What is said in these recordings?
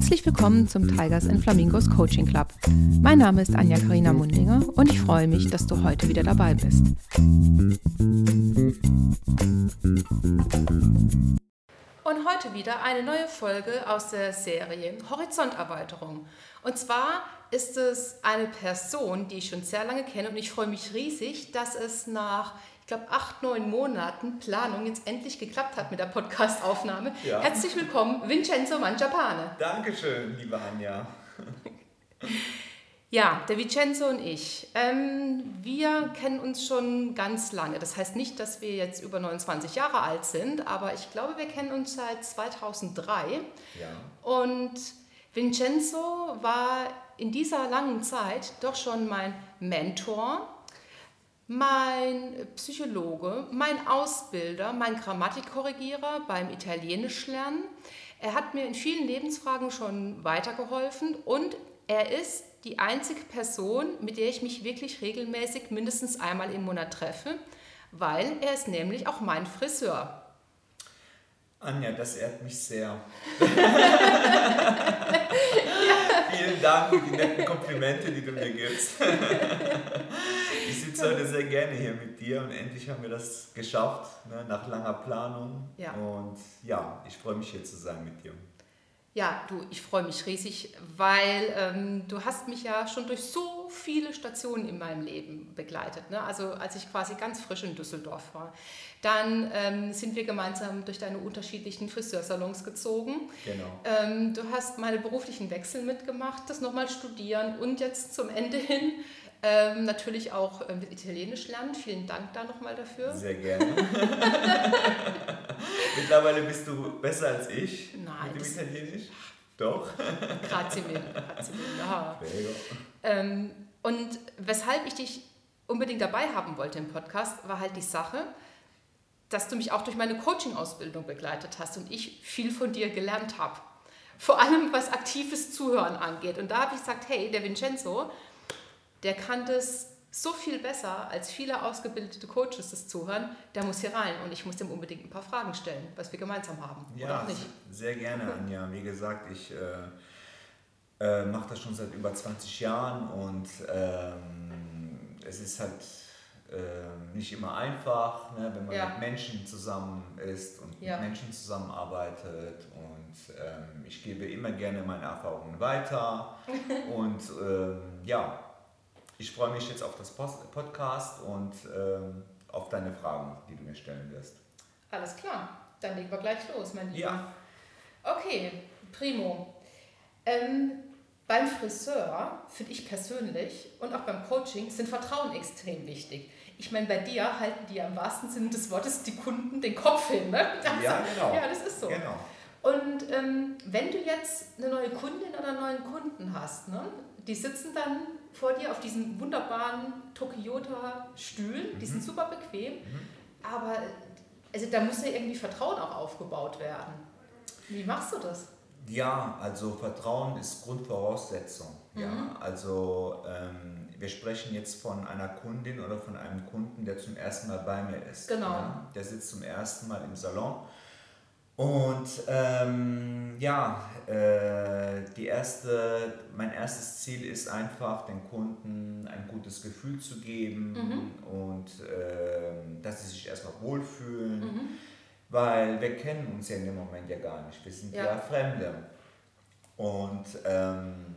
Herzlich willkommen zum Tigers and Flamingos Coaching Club. Mein Name ist Anja Karina Mundinger und ich freue mich, dass du heute wieder dabei bist. Und heute wieder eine neue Folge aus der Serie Horizonterweiterung. Und zwar ist es eine Person, die ich schon sehr lange kenne und ich freue mich riesig, dass es nach glaube, acht, neun Monaten Planung jetzt endlich geklappt hat mit der Podcastaufnahme. Ja. Herzlich willkommen, Vincenzo Mangiapane. Dankeschön, liebe Anja. Ja, der Vincenzo und ich, ähm, wir kennen uns schon ganz lange. Das heißt nicht, dass wir jetzt über 29 Jahre alt sind, aber ich glaube, wir kennen uns seit 2003. Ja. Und Vincenzo war in dieser langen Zeit doch schon mein Mentor, mein Psychologe, mein Ausbilder, mein Grammatikkorrigierer beim Italienisch lernen. Er hat mir in vielen Lebensfragen schon weitergeholfen und er ist die einzige Person, mit der ich mich wirklich regelmäßig mindestens einmal im Monat treffe, weil er ist nämlich auch mein Friseur. Anja, das ehrt mich sehr. Vielen Dank für die netten Komplimente, die du mir gibst. ich heute sehr gerne hier mit dir und endlich haben wir das geschafft, ne, nach langer Planung. Ja. Und ja, ich freue mich hier zu sein mit dir. Ja, du, ich freue mich riesig, weil ähm, du hast mich ja schon durch so viele Stationen in meinem Leben begleitet. Ne? Also als ich quasi ganz frisch in Düsseldorf war. Dann ähm, sind wir gemeinsam durch deine unterschiedlichen Friseursalons gezogen. Genau. Ähm, du hast meine beruflichen Wechsel mitgemacht, das nochmal studieren und jetzt zum Ende hin ähm, natürlich auch ähm, Italienisch lernen. Vielen Dank da nochmal dafür. Sehr gerne. Mittlerweile bist du besser als ich Nein, mit dem Italienisch. Doch. Grazie mille. Grazie mille. Ja. Ähm, und weshalb ich dich unbedingt dabei haben wollte im Podcast, war halt die Sache, dass du mich auch durch meine Coaching-Ausbildung begleitet hast und ich viel von dir gelernt habe. Vor allem was aktives Zuhören angeht. Und da habe ich gesagt, hey, der Vincenzo, der kann das so viel besser als viele ausgebildete Coaches das zuhören, der muss hier rein und ich muss dem unbedingt ein paar Fragen stellen, was wir gemeinsam haben. Ja, sehr gerne, Anja. Wie gesagt, ich äh, äh, mache das schon seit über 20 Jahren und ähm, es ist halt äh, nicht immer einfach, ne, wenn man ja. mit Menschen zusammen ist und ja. mit Menschen zusammenarbeitet und ähm, ich gebe immer gerne meine Erfahrungen weiter und ähm, ja, ich freue mich jetzt auf das Podcast und ähm, auf deine Fragen, die du mir stellen wirst. Alles klar, dann legen wir gleich los, mein Lieber. Ja. Okay, primo. Ähm, beim Friseur finde ich persönlich und auch beim Coaching sind Vertrauen extrem wichtig. Ich meine, bei dir halten die ja im wahrsten Sinne des Wortes die Kunden den Kopf hin. Ne? Das, ja, genau. Ja, das ist so. Genau. Und ähm, wenn du jetzt eine neue Kundin oder einen neuen Kunden hast, ne, die sitzen dann vor dir auf diesen wunderbaren Tokyota-Stühlen, die sind mhm. super bequem, mhm. aber also da muss ja irgendwie Vertrauen auch aufgebaut werden. Wie machst du das? Ja, also Vertrauen ist Grundvoraussetzung. Mhm. Ja, also ähm, wir sprechen jetzt von einer Kundin oder von einem Kunden, der zum ersten Mal bei mir ist. Genau. Ja? Der sitzt zum ersten Mal im Salon und ähm, ja, äh, die erste, mein erstes Ziel ist einfach, den Kunden ein gutes Gefühl zu geben mhm. und äh, dass sie sich erstmal wohlfühlen, mhm. weil wir kennen uns ja in dem Moment ja gar nicht, wir sind ja, ja Fremde. Und ähm,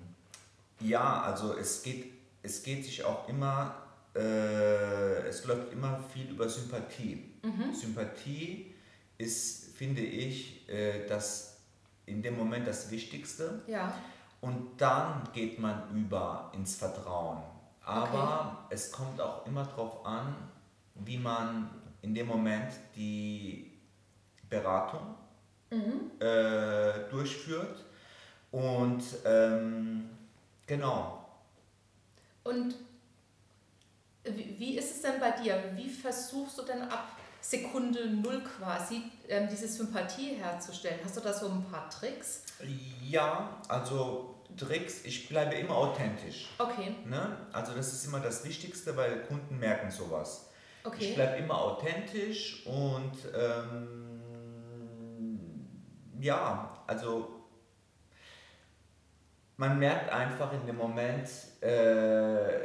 ja, also es geht, es geht sich auch immer, äh, es läuft immer viel über Sympathie. Mhm. Sympathie ist finde ich, äh, das in dem Moment das Wichtigste. Ja. Und dann geht man über ins Vertrauen. Aber okay. es kommt auch immer darauf an, wie man in dem Moment die Beratung mhm. äh, durchführt. Und ähm, genau. Und wie ist es denn bei dir? Wie versuchst du denn ab Sekunde Null quasi ähm, diese Sympathie herzustellen. Hast du da so ein paar Tricks? Ja, also Tricks, ich bleibe immer authentisch. Okay. Ne? Also das ist immer das Wichtigste, weil Kunden merken sowas. Okay. Ich bleibe immer authentisch und ähm, ja, also man merkt einfach in dem Moment, äh,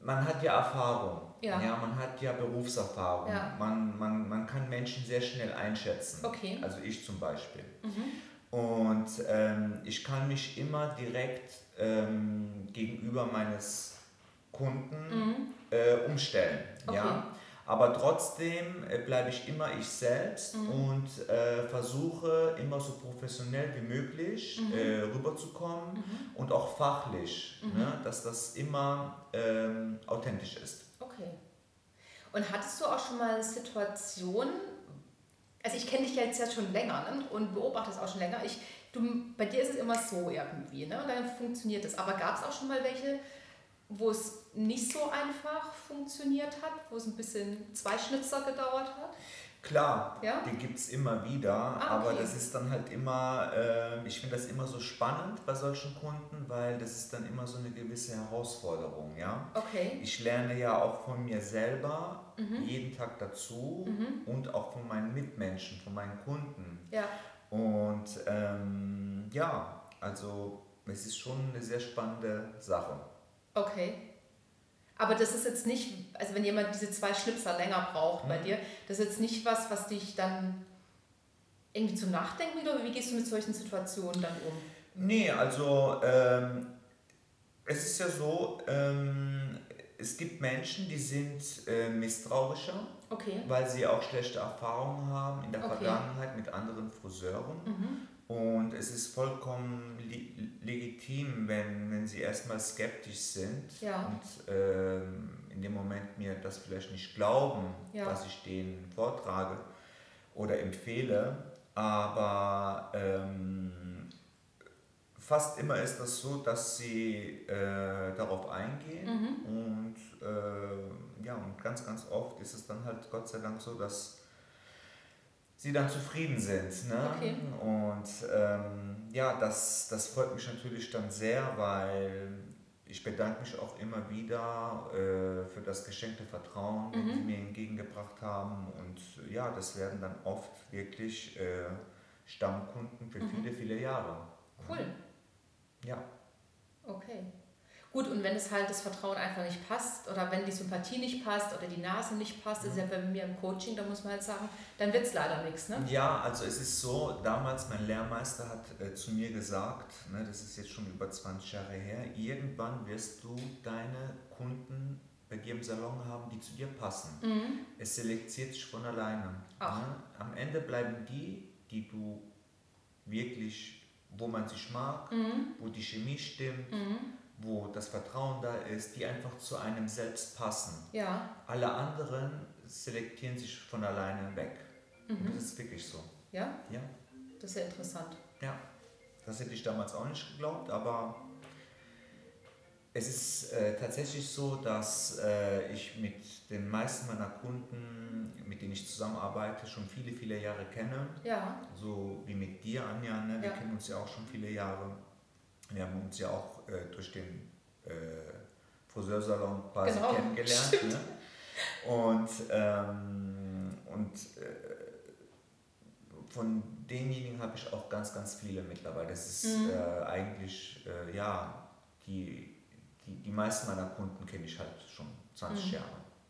man hat ja Erfahrung. Ja. ja, man hat ja Berufserfahrung. Ja. Man, man, man kann Menschen sehr schnell einschätzen. Okay. Also ich zum Beispiel. Mhm. Und ähm, ich kann mich immer direkt ähm, gegenüber meines Kunden mhm. äh, umstellen. Okay. Ja? Aber trotzdem äh, bleibe ich immer ich selbst mhm. und äh, versuche immer so professionell wie möglich mhm. äh, rüberzukommen mhm. und auch fachlich, mhm. ne, dass das immer ähm, authentisch ist. Okay. Und hattest du auch schon mal Situationen, also ich kenne dich jetzt ja schon länger ne, und beobachte es auch schon länger. Ich, du, bei dir ist es immer so irgendwie, ne, und dann funktioniert es. Aber gab es auch schon mal welche, wo es nicht so einfach funktioniert hat, wo es ein bisschen zwei Schnitzer gedauert hat? Klar, ja? die gibt es immer wieder, ah, okay. aber das ist dann halt immer, äh, ich finde das immer so spannend bei solchen Kunden, weil das ist dann immer so eine gewisse Herausforderung, ja. Okay. Ich lerne ja auch von mir selber mhm. jeden Tag dazu mhm. und auch von meinen Mitmenschen, von meinen Kunden. Ja. Und ähm, ja, also es ist schon eine sehr spannende Sache. Okay. Aber das ist jetzt nicht, also wenn jemand diese zwei Schnipser länger braucht mhm. bei dir, das ist jetzt nicht was, was dich dann irgendwie zum Nachdenken oder wie gehst du mit solchen Situationen dann um? Nee, also ähm, es ist ja so, ähm, es gibt Menschen, die sind äh, misstrauischer, okay. weil sie auch schlechte Erfahrungen haben in der okay. Vergangenheit mit anderen Friseuren. Mhm. Und es ist vollkommen legitim, wenn, wenn sie erstmal skeptisch sind ja. und ähm, in dem Moment mir das vielleicht nicht glauben, ja. was ich denen vortrage oder empfehle. Aber ähm, fast immer ist das so, dass sie äh, darauf eingehen mhm. und, äh, ja, und ganz, ganz oft ist es dann halt Gott sei Dank so, dass sie dann zufrieden sind. Ne? Okay. Und ähm, ja, das, das freut mich natürlich dann sehr, weil ich bedanke mich auch immer wieder äh, für das geschenkte Vertrauen, mhm. das sie mir entgegengebracht haben. Und ja, das werden dann oft wirklich äh, Stammkunden für mhm. viele, viele Jahre. Cool. Ja. Okay. Gut, und wenn es halt das Vertrauen einfach nicht passt oder wenn die Sympathie nicht passt oder die Nase nicht passt, ist ja bei mir im Coaching, da muss man halt sagen, dann wird es leider nichts. Ne? Ja, also es ist so, damals mein Lehrmeister hat äh, zu mir gesagt, ne, das ist jetzt schon über 20 Jahre her, irgendwann wirst du deine Kunden bei dir im Salon haben, die zu dir passen. Mhm. Es selektiert sich von alleine. Ne? Am Ende bleiben die, die du wirklich, wo man sich mag, mhm. wo die Chemie stimmt. Mhm wo das Vertrauen da ist, die einfach zu einem selbst passen. Ja. Alle anderen selektieren sich von alleine weg. Mhm. Und das ist wirklich so. Ja? Ja. Das ist ja interessant. Ja. Das hätte ich damals auch nicht geglaubt, aber es ist äh, tatsächlich so, dass äh, ich mit den meisten meiner Kunden, mit denen ich zusammenarbeite, schon viele, viele Jahre kenne. Ja. So wie mit dir, Anja. Ne? Wir ja. kennen uns ja auch schon viele Jahre. Wir haben uns ja auch äh, durch den äh, Friseursalon quasi genau. kennengelernt. Ne? Und, ähm, und äh, von denjenigen habe ich auch ganz, ganz viele mittlerweile. Das ist mhm. äh, eigentlich, äh, ja, die, die, die meisten meiner Kunden kenne ich halt schon 20 mhm. Jahre.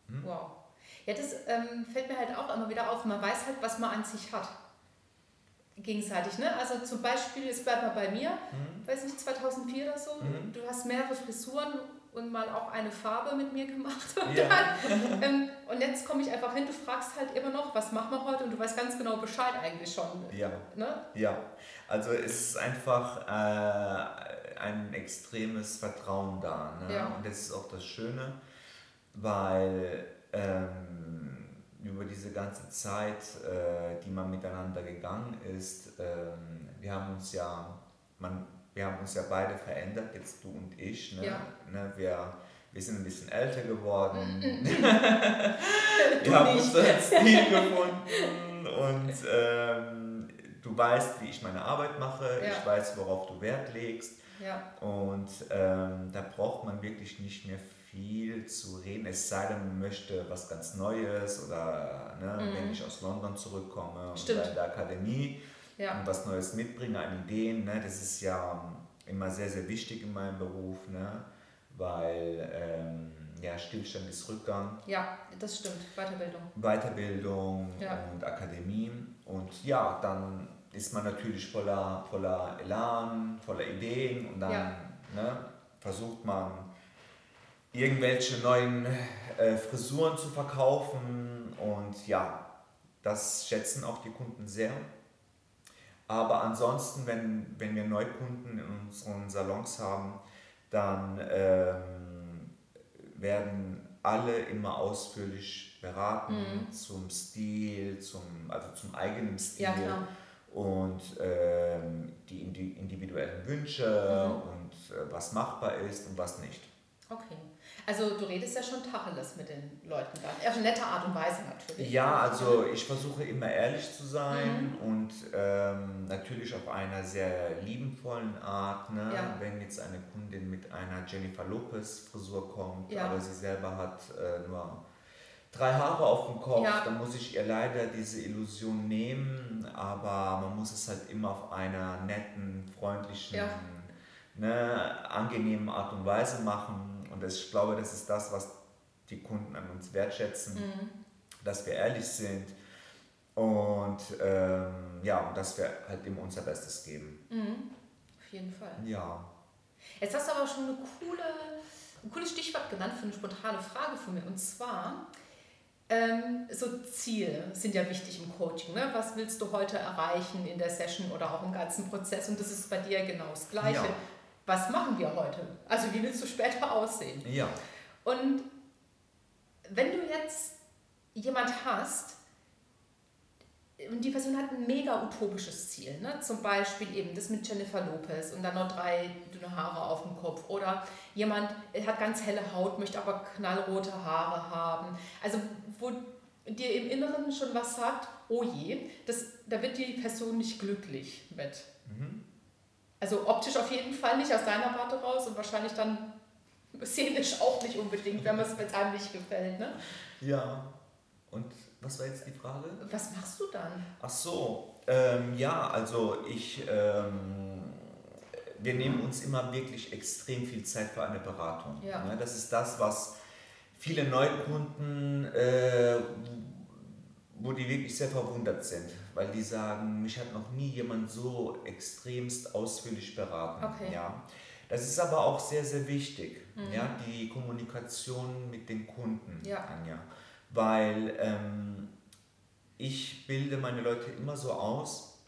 Hm? Wow. Ja, das ähm, fällt mir halt auch immer wieder auf. Man weiß halt, was man an sich hat gegenseitig. Ne? Also zum Beispiel, jetzt bleibt mal bei mir, mhm. weiß nicht, 2004 oder so, mhm. du hast mehrere Frisuren und mal auch eine Farbe mit mir gemacht. Und, ja. dann, ähm, und jetzt komme ich einfach hin, du fragst halt immer noch, was machen wir heute und du weißt ganz genau Bescheid eigentlich schon. Ja, ne? ja. also es ist einfach äh, ein extremes Vertrauen da. Ne? Ja. Und das ist auch das Schöne, weil... Ähm, über diese ganze Zeit, äh, die man miteinander gegangen ist, ähm, wir haben uns ja, man, wir haben uns ja beide verändert, jetzt du und ich. Ne? Ja. Ne? Wir, wir sind ein bisschen älter geworden. wir haben uns als Team gefunden und ähm, du weißt, wie ich meine Arbeit mache, ja. ich weiß, worauf du Wert legst. Ja. Und ähm, da braucht man wirklich nicht mehr viel viel zu reden, es sei denn, man möchte was ganz Neues oder ne, mhm. wenn ich aus London zurückkomme und in der Akademie, ja. und was Neues mitbringen an Ideen. Ne? Das ist ja immer sehr, sehr wichtig in meinem Beruf, ne? weil ähm, ja, Stillstand ist Rückgang. Ja, das stimmt. Weiterbildung. Weiterbildung ja. und Akademie. Und ja, dann ist man natürlich voller, voller Elan, voller Ideen und dann ja. ne, versucht man irgendwelche neuen äh, Frisuren zu verkaufen und ja, das schätzen auch die Kunden sehr. Aber ansonsten, wenn, wenn wir Neukunden in unseren Salons haben, dann ähm, werden alle immer ausführlich beraten mhm. zum Stil, zum, also zum eigenen Stil ja, und ähm, die individuellen Wünsche mhm. und äh, was machbar ist und was nicht. Okay. Also du redest ja schon Tacheles mit den Leuten dann. Auf eine nette Art und Weise natürlich. Ja, also ich versuche immer ehrlich zu sein mhm. und ähm, natürlich auf einer sehr liebenvollen Art. Ne? Ja. Wenn jetzt eine Kundin mit einer Jennifer Lopez Frisur kommt, ja. aber sie selber hat äh, nur drei Haare auf dem Kopf, ja. dann muss ich ihr leider diese Illusion nehmen, aber man muss es halt immer auf einer netten, freundlichen, ne, angenehmen Art und Weise machen und das, ich glaube, das ist das, was die Kunden an uns wertschätzen, mhm. dass wir ehrlich sind und ähm, ja, dass wir halt immer unser Bestes geben. Mhm. Auf jeden Fall. Ja. Jetzt hast du aber schon eine coole, ein cooles Stichwort genannt für eine spontane Frage von mir. Und zwar, ähm, so Ziele sind ja wichtig im Coaching. Ne? Was willst du heute erreichen in der Session oder auch im ganzen Prozess? Und das ist bei dir genau das Gleiche. Ja was machen wir heute? Also wie willst du später aussehen? Ja. Und wenn du jetzt jemand hast, und die Person hat ein mega utopisches Ziel, ne? zum Beispiel eben das mit Jennifer Lopez und dann noch drei dünne Haare auf dem Kopf oder jemand hat ganz helle Haut, möchte aber knallrote Haare haben. Also wo dir im Inneren schon was sagt, oh je, das, da wird die Person nicht glücklich mit. Mhm. Also optisch auf jeden Fall nicht aus deiner Warte raus und wahrscheinlich dann szenisch auch nicht unbedingt, wenn es mit einem nicht gefällt. Ne? Ja. Und was war jetzt die Frage? Was machst du dann? Ach so, ähm, ja, also ich, ähm, wir nehmen uns immer wirklich extrem viel Zeit für eine Beratung. Ja. Ne? Das ist das, was viele Neukunden, äh, wo die wirklich sehr verwundert sind, weil die sagen, mich hat noch nie jemand so extremst ausführlich beraten. Okay. Ja. Das ist aber auch sehr, sehr wichtig, mhm. ja, die Kommunikation mit den Kunden, ja. Anja. Weil ähm, ich bilde meine Leute immer so aus,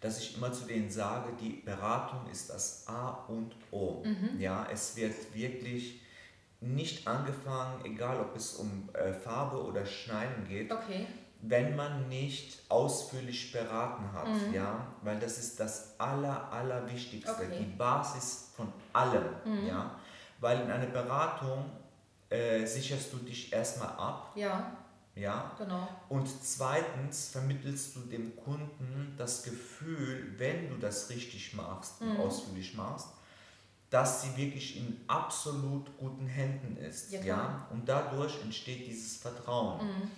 dass ich immer zu denen sage, die Beratung ist das A und O. Mhm. Ja, es wird wirklich nicht angefangen, egal ob es um äh, Farbe oder Schneiden geht, okay. wenn man nicht ausführlich beraten hat, mhm. ja, weil das ist das aller allerwichtigste, okay. die Basis von allem, mhm. ja, weil in einer Beratung äh, sicherst du dich erstmal ab, ja, ja, genau, und zweitens vermittelst du dem Kunden das Gefühl, wenn du das richtig machst und mhm. ausführlich machst, dass sie wirklich in absolut guten Händen ist. Ja, ja? Und dadurch entsteht dieses Vertrauen. Mhm.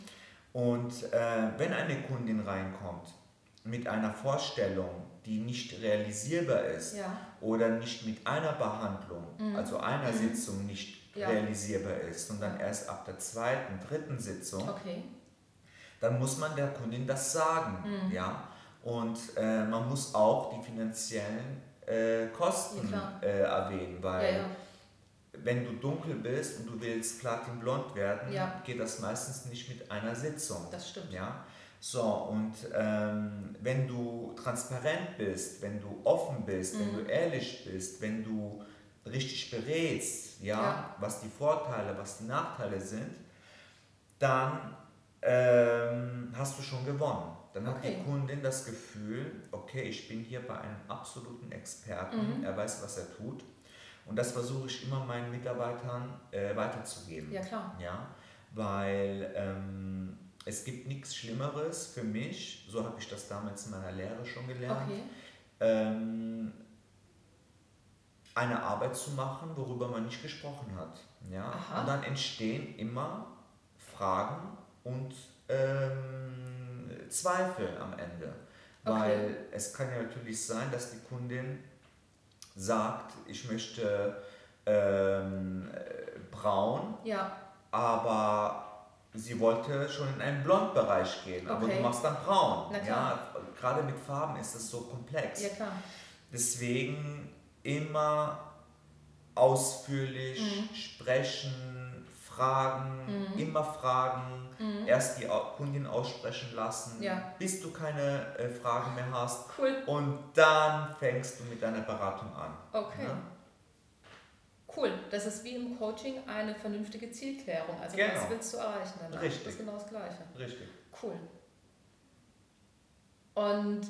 Und äh, wenn eine Kundin reinkommt mit einer Vorstellung, die nicht realisierbar ist ja. oder nicht mit einer Behandlung, mhm. also einer mhm. Sitzung nicht ja. realisierbar ist, sondern erst ab der zweiten, dritten Sitzung, okay. dann muss man der Kundin das sagen. Mhm. Ja? Und äh, man muss auch die finanziellen äh, Kosten ja, äh, erwähnen, weil ja, ja. wenn du dunkel bist und du willst platinblond werden, geht das meistens nicht mit einer Sitzung. Das stimmt. Ja? So, und ähm, wenn du transparent bist, wenn du offen bist, mhm. wenn du ehrlich bist, wenn du richtig berätst, ja, was die Vorteile, was die Nachteile sind, dann ähm, hast du schon gewonnen. Dann hat okay. die Kundin das Gefühl, okay, ich bin hier bei einem absoluten Experten, mhm. er weiß, was er tut. Und das versuche ich immer meinen Mitarbeitern äh, weiterzugeben. Ja, klar. Ja, weil ähm, es gibt nichts Schlimmeres für mich, so habe ich das damals in meiner Lehre schon gelernt, okay. ähm, eine Arbeit zu machen, worüber man nicht gesprochen hat. Ja? Und dann entstehen immer Fragen und ähm, Zweifel am Ende. Weil okay. es kann ja natürlich sein, dass die Kundin sagt, ich möchte ähm, braun, ja. aber sie wollte schon in einen Blondbereich gehen, okay. aber du machst dann braun. Ja, gerade mit Farben ist das so komplex. Ja, klar. Deswegen immer ausführlich mhm. sprechen, fragen, mhm. immer fragen, mhm. erst die Kundin aussprechen lassen, ja. bis du keine äh, Fragen mehr hast. Cool. Und dann fängst du mit deiner Beratung an. Okay. Ja? Cool, das ist wie im Coaching eine vernünftige Zielklärung. Also genau. was willst du erreichen? Dann Richtig. Das ist genau das Gleiche. Richtig. Cool. Und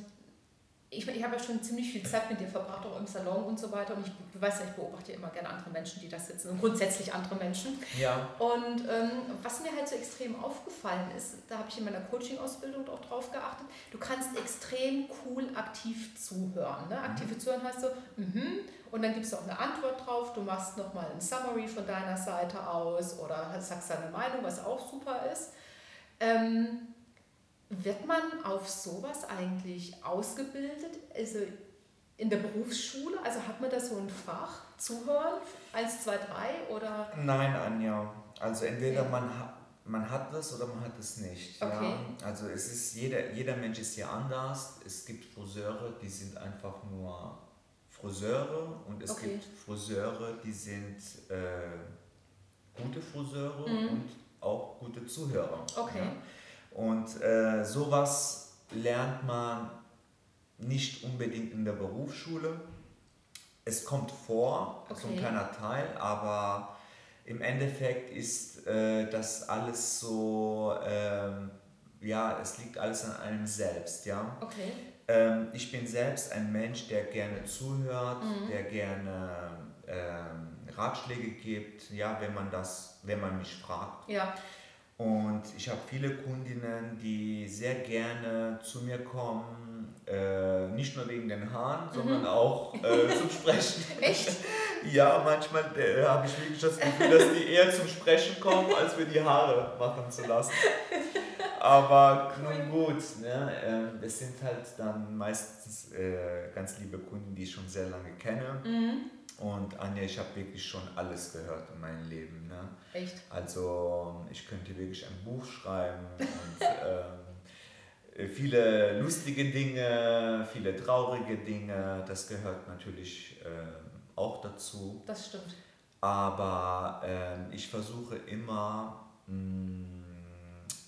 ich, ich habe ja schon ziemlich viel Zeit mit dir verbracht, auch im Salon und so weiter. Und ich, du weißt ja, ich beobachte immer gerne andere Menschen, die da sitzen und grundsätzlich andere Menschen. Ja. Und ähm, was mir halt so extrem aufgefallen ist, da habe ich in meiner Coaching-Ausbildung auch drauf geachtet, du kannst extrem cool aktiv zuhören. Ne? Aktive mhm. Zuhören heißt so, mhm, und dann gibst du auch eine Antwort drauf, du machst nochmal ein Summary von deiner Seite aus oder sagst deine Meinung, was auch super ist. Ähm, wird man auf sowas eigentlich ausgebildet? Also in der Berufsschule? Also hat man da so ein Fach? Zuhören? Eins, zwei, drei? Oder? Nein, Anja. Also entweder okay. man, ha man hat das oder man hat es nicht. Okay. Ja? Also es ist jeder, jeder Mensch ist ja anders. Es gibt Friseure, die sind einfach nur Friseure und es okay. gibt Friseure, die sind äh, gute Friseure mhm. und auch gute Zuhörer. Okay. Ja? Und äh, sowas lernt man nicht unbedingt in der Berufsschule. Es kommt vor, okay. so ein kleiner Teil, aber im Endeffekt ist äh, das alles so, ähm, ja, es liegt alles an einem selbst, ja. Okay. Ähm, ich bin selbst ein Mensch, der gerne zuhört, mhm. der gerne ähm, Ratschläge gibt, ja, wenn man das, wenn man mich fragt. Ja. Und ich habe viele Kundinnen, die sehr gerne zu mir kommen, äh, nicht nur wegen den Haaren, mhm. sondern auch äh, zum Sprechen. Echt? Ja, manchmal äh, habe ich wirklich das Gefühl, dass die eher zum Sprechen kommen, als mir die Haare machen zu lassen. Aber nun gut, ne? Ähm, es sind halt dann meistens äh, ganz liebe Kunden, die ich schon sehr lange kenne. Mhm. Und Anja, ich habe wirklich schon alles gehört in meinem Leben. Ne? Echt? Also ich könnte wirklich ein Buch schreiben und ähm, viele lustige Dinge, viele traurige Dinge, das gehört natürlich äh, auch dazu. Das stimmt. Aber äh, ich versuche immer, mh, mm,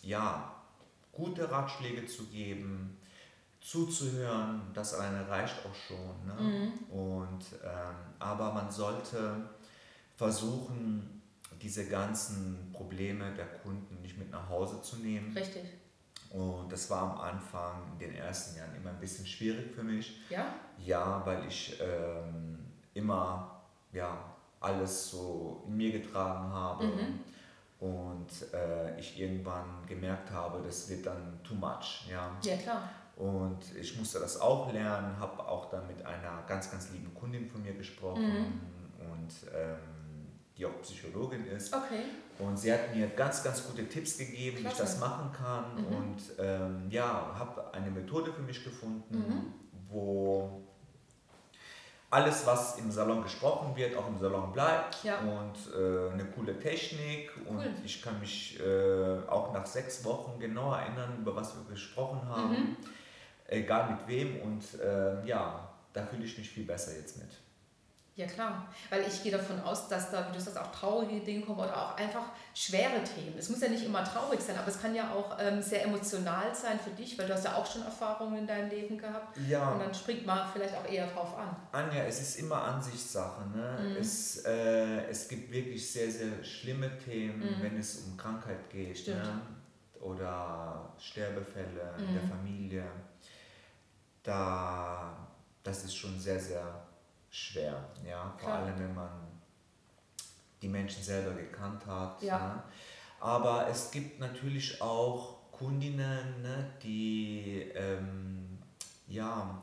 ja, gute Ratschläge zu geben, zuzuhören, das alleine reicht auch schon. Ne? Mhm. Und, ähm, aber man sollte versuchen, diese ganzen Probleme der Kunden nicht mit nach Hause zu nehmen. Richtig. Und das war am Anfang, in den ersten Jahren, immer ein bisschen schwierig für mich. Ja? Ja, weil ich ähm, immer ja, alles so in mir getragen habe. Mhm. Und äh, ich irgendwann gemerkt habe, das wird dann too much. Ja, ja klar. Und ich musste das auch lernen, habe auch dann mit einer ganz, ganz lieben Kundin von mir gesprochen mhm. und ähm, die auch Psychologin ist. Okay. Und sie hat mir ganz, ganz gute Tipps gegeben, Klasse. wie ich das machen kann. Mhm. Und ähm, ja, habe eine Methode für mich gefunden, mhm. wo alles, was im Salon gesprochen wird, auch im Salon bleibt ja. und äh, eine coole Technik und cool. ich kann mich äh, auch nach sechs Wochen genau erinnern, über was wir gesprochen haben. Mhm egal mit wem und äh, ja, da fühle ich mich viel besser jetzt mit. Ja klar, weil ich gehe davon aus, dass da, wie du sagst, auch traurige Dinge kommen oder auch einfach schwere Themen. Es muss ja nicht immer traurig sein, aber es kann ja auch ähm, sehr emotional sein für dich, weil du hast ja auch schon Erfahrungen in deinem Leben gehabt. Ja. Und dann springt man vielleicht auch eher drauf an. Anja, es ist immer Ansichtssache. Ne? Mhm. Es, äh, es gibt wirklich sehr, sehr schlimme Themen, mhm. wenn es um Krankheit geht. Ne? Oder Sterbefälle mhm. in der Familie da, das ist schon sehr, sehr schwer. Ja? Vor allem, wenn man die Menschen selber gekannt hat. Ja. Ne? Aber es gibt natürlich auch Kundinnen, ne, die ähm, ja,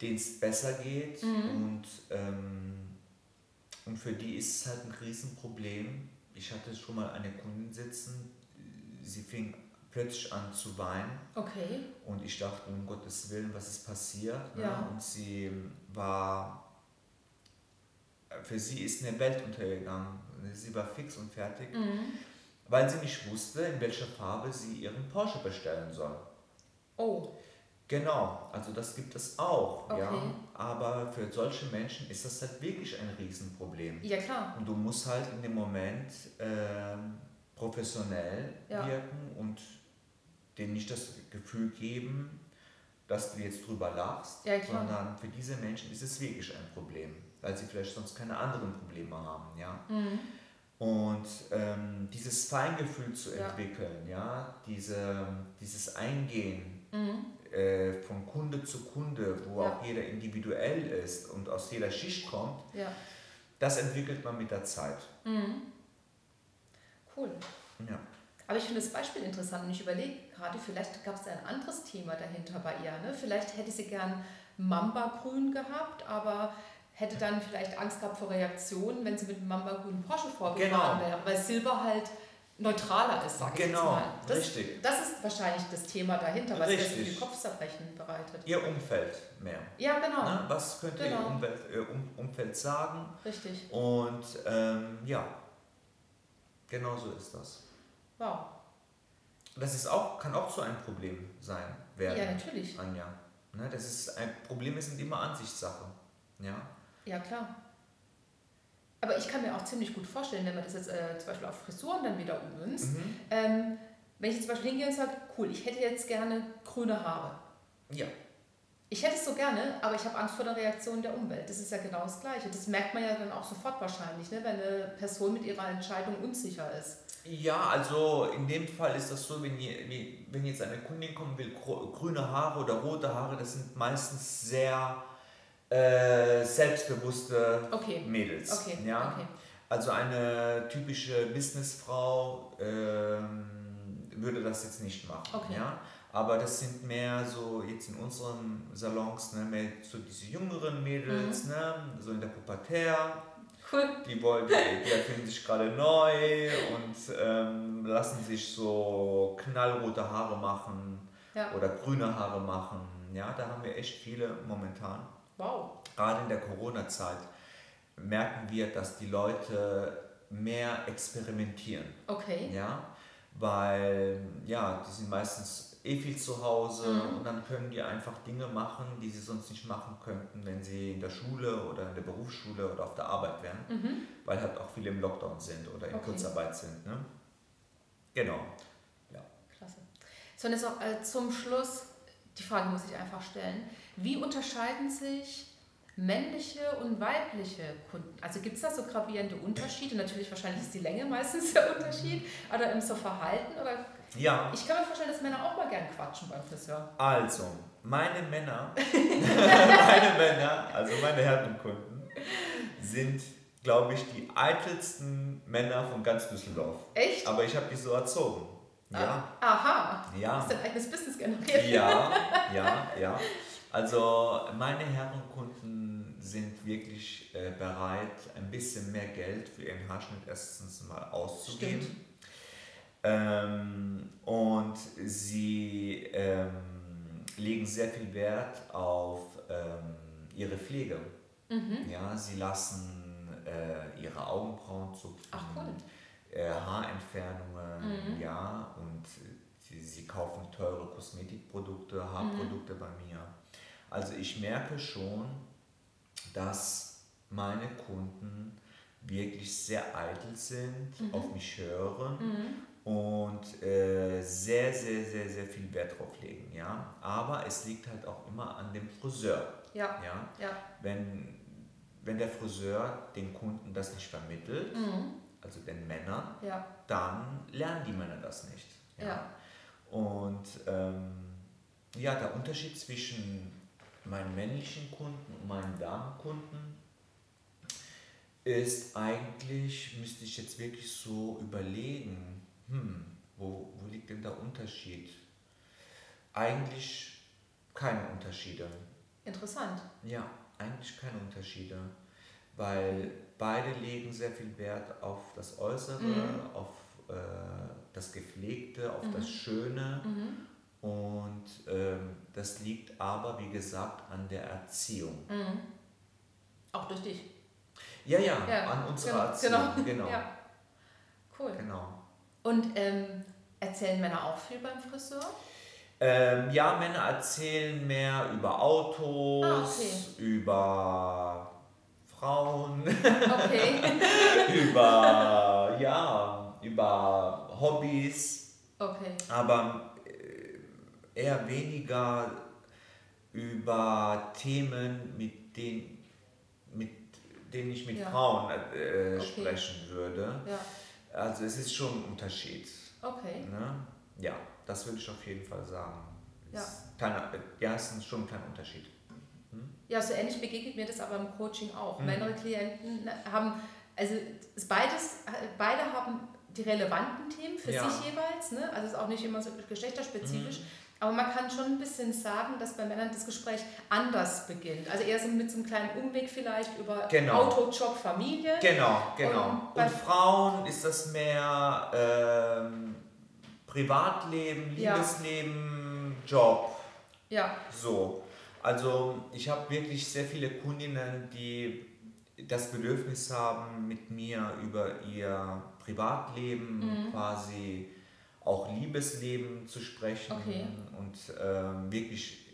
denen es besser geht mhm. und, ähm, und für die ist es halt ein Riesenproblem. Ich hatte schon mal eine Kundin sitzen, sie fing plötzlich an zu weinen. Okay. Und ich dachte, um Gottes Willen, was ist passiert? Ne? Ja. Und sie war, für sie ist eine Welt untergegangen. Sie war fix und fertig, Mhm. weil sie nicht wusste, in welcher Farbe sie ihren Porsche bestellen soll. Oh, Genau, also das gibt es auch, ja. Okay. Aber für solche Menschen ist das halt wirklich ein Riesenproblem. ja klar. Und du musst halt in dem Moment ähm, professionell Ja. wirken und denen nicht das Gefühl geben, dass du jetzt drüber lachst, Ja, sondern für diese Menschen ist es wirklich ein Problem, weil sie vielleicht sonst keine anderen Probleme haben, ja. Mhm. Und ähm, dieses Feingefühl zu Ja. entwickeln, ja, diese, dieses Eingehen Mhm. äh, von Kunde zu Kunde, wo Ja. auch jeder individuell ist und aus jeder Schicht kommt, Ja. das entwickelt man mit der Zeit. Mhm. Cool. Ja. Aber ich finde das Beispiel interessant und ich überlege gerade, vielleicht gab es ein anderes Thema dahinter bei ihr. Ne? Vielleicht hätte sie gern Mamba-Grün gehabt, aber hätte dann vielleicht Angst gehabt vor Reaktionen, wenn sie mit dem Mamba-Grün Porsche vorgefahren Genau. wäre, weil Silber halt neutraler ist, sage ich jetzt Genau, mal. Das, richtig. Das ist wahrscheinlich das Thema dahinter, was ihr so Richtig. viel Kopfzerbrechen bereitet. Ihr Umfeld mehr. Ja, genau. Ne? Was könnte Genau. Ihr Umwelt, äh, um, Umfeld sagen? Richtig. Und ähm, ja, genau so ist das. Wow. Das ist auch, kann auch zu einem Problem sein werden, Ja, natürlich. Anja. Ne? Das ist ein Probleme sind immer Ansichtssache. Ja. Ja, klar. Aber ich kann mir auch ziemlich gut vorstellen, wenn man das jetzt äh, zum Beispiel auf Frisuren dann wieder ummünzt, Mhm. ähm, wenn ich jetzt zum Beispiel hingehe und sage, cool, ich hätte jetzt gerne grüne Haare. Ja. Ich hätte es so gerne, aber ich habe Angst vor der Reaktion der Umwelt. Das ist ja genau das Gleiche. Das merkt man ja dann auch sofort wahrscheinlich, ne, wenn eine Person mit ihrer Entscheidung unsicher ist. Ja, also in dem Fall ist das so, wenn, wenn jetzt eine Kundin kommen will, grüne Haare oder rote Haare, das sind meistens sehr äh, selbstbewusste Okay. Mädels. Okay. Ja? okay. Also eine typische Businessfrau ähm, würde das jetzt nicht machen. Okay. Ja? Aber das sind mehr so jetzt in unseren Salons, ne, mehr so diese jüngeren Mädels, Mhm. ne, so in der Pubertär, Cool. die wollen, die, die erfinden sich gerade neu und ähm, lassen sich so knallrote Haare machen Ja. oder grüne Haare machen. Ja, da haben wir echt viele momentan. Wow. Gerade in der Corona-Zeit merken wir, dass die Leute mehr experimentieren. Okay. Ja, weil ja, die sind meistens eh viel zu Hause Mhm. und dann können die einfach Dinge machen, die sie sonst nicht machen könnten, wenn sie in der Schule oder in der Berufsschule oder auf der Arbeit wären, Mhm. weil halt auch viele im Lockdown sind oder in Okay. Kurzarbeit sind. Ne? Genau. Klasse. So, und jetzt auch äh, zum Schluss, die Frage muss ich einfach stellen. Wie unterscheiden sich männliche und weibliche Kunden? Also gibt es da so gravierende Unterschiede? Natürlich wahrscheinlich ist die Länge meistens der Unterschied, oder im so Verhalten? Oder Ja, ich kann mir vorstellen, dass Männer auch mal gern quatschen beim Friseur. also, meine Männer, meine Männer, also meine Herrenkunden, sind, glaube ich, die eitelsten Männer von ganz Düsseldorf. Echt? Aber ich habe die so erzogen. Ja, Ah, aha. ja. Hast du dein eigenes Business generiert? Ja, ja, ja. Also meine Herrenkunden sind wirklich äh, bereit, ein bisschen mehr Geld für ihren Haarschnitt erstens mal auszugeben. Stimmt. Ähm, und sie ähm, legen sehr viel Wert auf ähm, ihre Pflege. Mhm. Ja, sie lassen äh, ihre Augenbrauen zupfen, Ach, cool. äh, Haarentfernungen, Mhm. ja, und sie, sie kaufen teure Kosmetikprodukte, Haarprodukte bei mir. Also ich merke schon, dass meine Kunden wirklich sehr eitel sind, auf mich hören Mhm. Und äh, sehr, sehr, sehr, sehr viel Wert drauf legen. Ja? Aber es liegt halt auch immer an dem Friseur. Ja. Ja? Ja. Wenn, wenn der Friseur den Kunden das nicht vermittelt, Mhm. also den Männern, Ja. dann lernen die Männer das nicht. Ja. Und ähm, ja, der Unterschied zwischen meinen männlichen Kunden und meinen Damenkunden ist eigentlich, müsste ich jetzt wirklich so überlegen, hm, wo, wo liegt denn der Unterschied? Eigentlich keine Unterschiede. Interessant. Ja, eigentlich keine Unterschiede, weil beide legen sehr viel Wert auf das Äußere, Mhm. auf äh, das Gepflegte, auf mhm. das Schöne. Mhm. Und ähm, das liegt aber, wie gesagt, an der Erziehung. Mhm. Auch durch dich. Ja, ja, ja an unserer genau, Erziehung. Genau. genau. Ja. Cool. Genau. Und ähm, erzählen Männer auch viel beim Friseur? Ähm, ja, Männer erzählen mehr über Autos, ah, okay. über Frauen, über, ja, über Hobbys. Okay. Aber äh, eher weniger über Themen, mit denen, mit denen ich mit ja. Frauen äh, okay. sprechen würde. Ja. Also es ist schon ein Unterschied. Okay. Ne? Ja, das würde ich auf jeden Fall sagen. Ja. Kein, ja, es ist schon kein Unterschied. Hm? Ja, so ähnlich begegnet mir das aber im Coaching auch. Mhm. Meine Klienten haben, also ist beides, beide haben die relevanten Themen für ja. sich jeweils, ne? also es ist auch nicht immer so geschlechterspezifisch, mhm. Aber man kann schon ein bisschen sagen, dass bei Männern das Gespräch anders beginnt. Also eher so mit so einem kleinen Umweg vielleicht über genau. Auto, Job, Familie. Genau, genau. Und, Und Frauen ist das mehr ähm, Privatleben, Liebesleben, ja. Job. Ja. So. Also ich habe wirklich sehr viele Kundinnen, die das Bedürfnis haben, mit mir über ihr Privatleben, mhm. quasi auch Liebesleben zu sprechen okay. und ähm, wirklich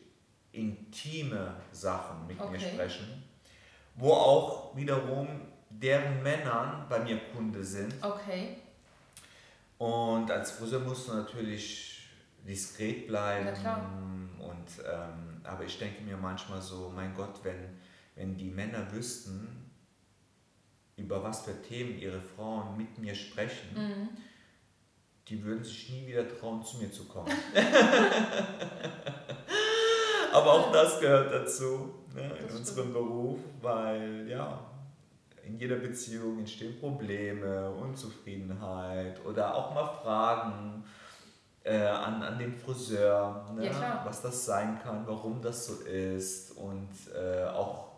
intime Sachen mit okay. mir sprechen, wo auch wiederum deren Männern bei mir Kunde sind. Okay. Und als Friseur musst du natürlich diskret bleiben. Und, ähm, aber ich denke mir manchmal so, mein Gott, wenn, wenn die Männer wüssten, über was für Themen ihre Frauen mit mir sprechen, mhm. Die würden sich nie wieder trauen, zu mir zu kommen. Aber auch das gehört dazu ne, in unserem Beruf, weil ja, in jeder Beziehung entstehen Probleme, Unzufriedenheit oder auch mal Fragen äh, an, an den Friseur, ne, ja, was das sein kann, warum das so ist und äh, auch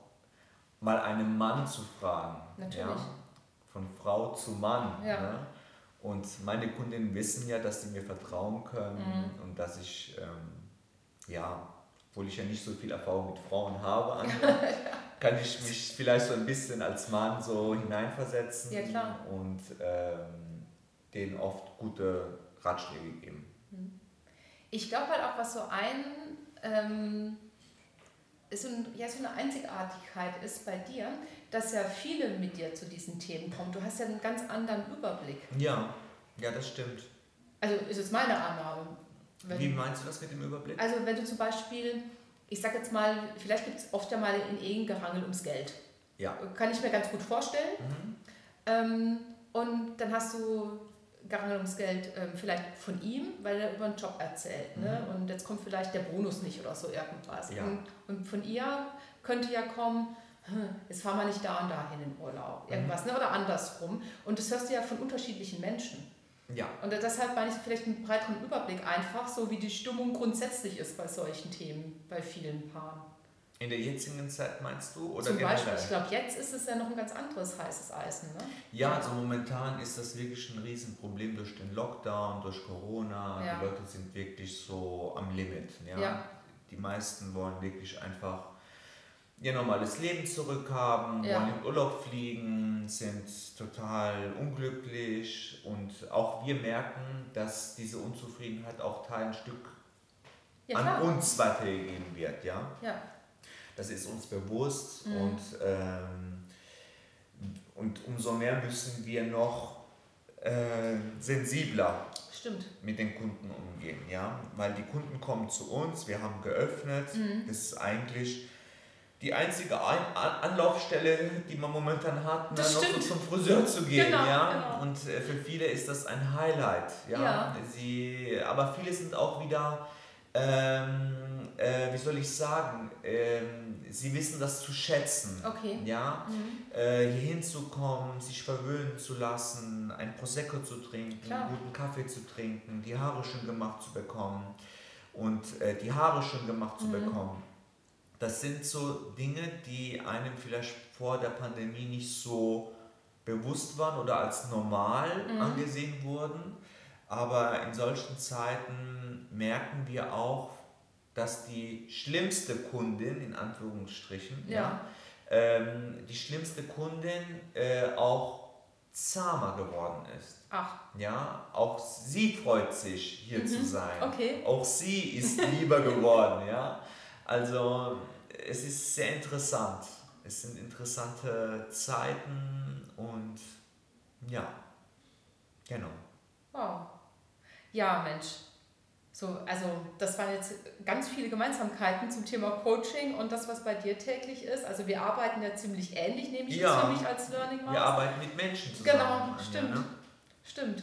mal einen Mann zu fragen. Natürlich. Ja? Von Frau zu Mann. Ja. Ne? Und meine Kundinnen wissen ja, dass sie mir vertrauen können mhm. und dass ich, ähm, ja, obwohl ich ja nicht so viel Erfahrung mit Frauen habe, kann ich mich vielleicht so ein bisschen als Mann so hineinversetzen ja, klar. und ähm, denen oft gute Ratschläge geben. Mhm. Ich glaube halt auch, was so ein ähm, so, ein, ja, so eine Einzigartigkeit ist bei dir, dass ja viele mit dir zu diesen Themen kommen. Du hast ja einen ganz anderen Überblick. Ja, ja, das stimmt. Also ist es meine Annahme. Wie meinst du das mit dem Überblick? Also wenn du zum Beispiel, ich sag jetzt mal, vielleicht gibt es oft ja mal in Ehen Gerangel ums Geld. Ja. Kann ich mir ganz gut vorstellen. Mhm. Ähm, und dann hast du Garangel ums Geld ähm, vielleicht von ihm, weil er über einen Job erzählt. Ne? Mhm. Und jetzt kommt vielleicht der Bonus nicht oder so irgendwas. Ja. Und, und von ihr könnte ja kommen, jetzt fahren wir nicht da und dahin in Urlaub. Mhm. Irgendwas, mhm. ne? oder andersrum. Und das hörst du ja von unterschiedlichen Menschen. Ja. Und deshalb meine ich vielleicht einen breiteren Überblick einfach, so wie die Stimmung grundsätzlich ist bei solchen Themen, bei vielen Paaren. In der jetzigen Zeit meinst du? Oder Zum Beispiel, ich glaube, jetzt ist es ja noch ein ganz anderes heißes Eisen. Ne? Ja, also momentan ist das wirklich ein Riesenproblem durch den Lockdown, durch Corona. Ja. Die Leute sind wirklich so am Limit. Ja? ja. Die meisten wollen wirklich einfach ihr normales Leben zurückhaben, ja. wollen in Urlaub fliegen, sind total unglücklich und auch wir merken, dass diese Unzufriedenheit auch Teil ein Stück ja, an uns weitergegeben wird. Ja? Ja. Das ist uns bewusst mhm. und, ähm, und umso mehr müssen wir noch äh, sensibler Stimmt. mit den Kunden umgehen. Ja? Weil die Kunden kommen zu uns, wir haben geöffnet. Mhm. Das ist eigentlich die einzige An Anlaufstelle, die man momentan hat, ne, noch so zum Friseur zu gehen. Genau, ja? Genau. Und äh, für viele ist das ein Highlight. Ja? ja. Sie, aber viele sind auch wieder ähm, äh, wie soll ich sagen, ähm, sie wissen das zu schätzen. Okay. Ja? Mhm. Äh, hier hinzukommen, sich verwöhnen zu lassen, ein Prosecco zu trinken, Klar. einen guten Kaffee zu trinken, die Haare schön gemacht zu bekommen und äh, die Haare schön gemacht zu mhm. bekommen. Das sind so Dinge, die einem vielleicht vor der Pandemie nicht so bewusst waren oder als normal mhm. angesehen wurden. Aber in solchen Zeiten merken wir auch, dass die schlimmste Kundin, in Anführungsstrichen, ja. ja ähm, die schlimmste Kundin äh, auch zahmer geworden ist. Ach. Ja, auch sie freut sich, hier mhm. zu sein. Okay. Auch sie ist lieber geworden, ja. Also es ist sehr interessant. Es sind interessante Zeiten und ja, genau. Wow. Ja, Mensch, so, also das waren jetzt ganz viele Gemeinsamkeiten zum Thema Coaching und das, was bei dir täglich ist. Also wir arbeiten ja ziemlich ähnlich, nehme ich ja, jetzt für mich als Learning raus. Wir arbeiten mit Menschen zusammen. Genau, stimmt. Ja, ne? Stimmt.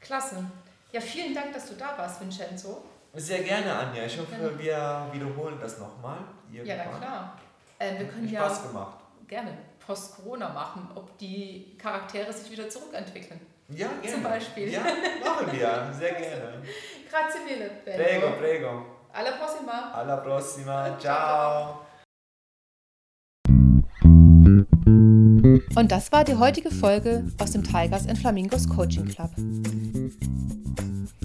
Klasse. Ja, vielen Dank, dass du da warst, Vincenzo. Sehr gerne, Anja. Ich hoffe, genau. wir wiederholen das nochmal. Ja, na klar. Äh, wir können ja Spaß gemacht. gerne Post-Corona machen, ob die Charaktere sich wieder zurückentwickeln. Ja, gerne. Zum Beispiel. Ja, machen wir. Sehr gerne. Grazie mille. Prego, prego. Alla prossima. Alla prossima. Ciao. Und das war die heutige Folge aus dem Tigers and Flamingos Coaching Club.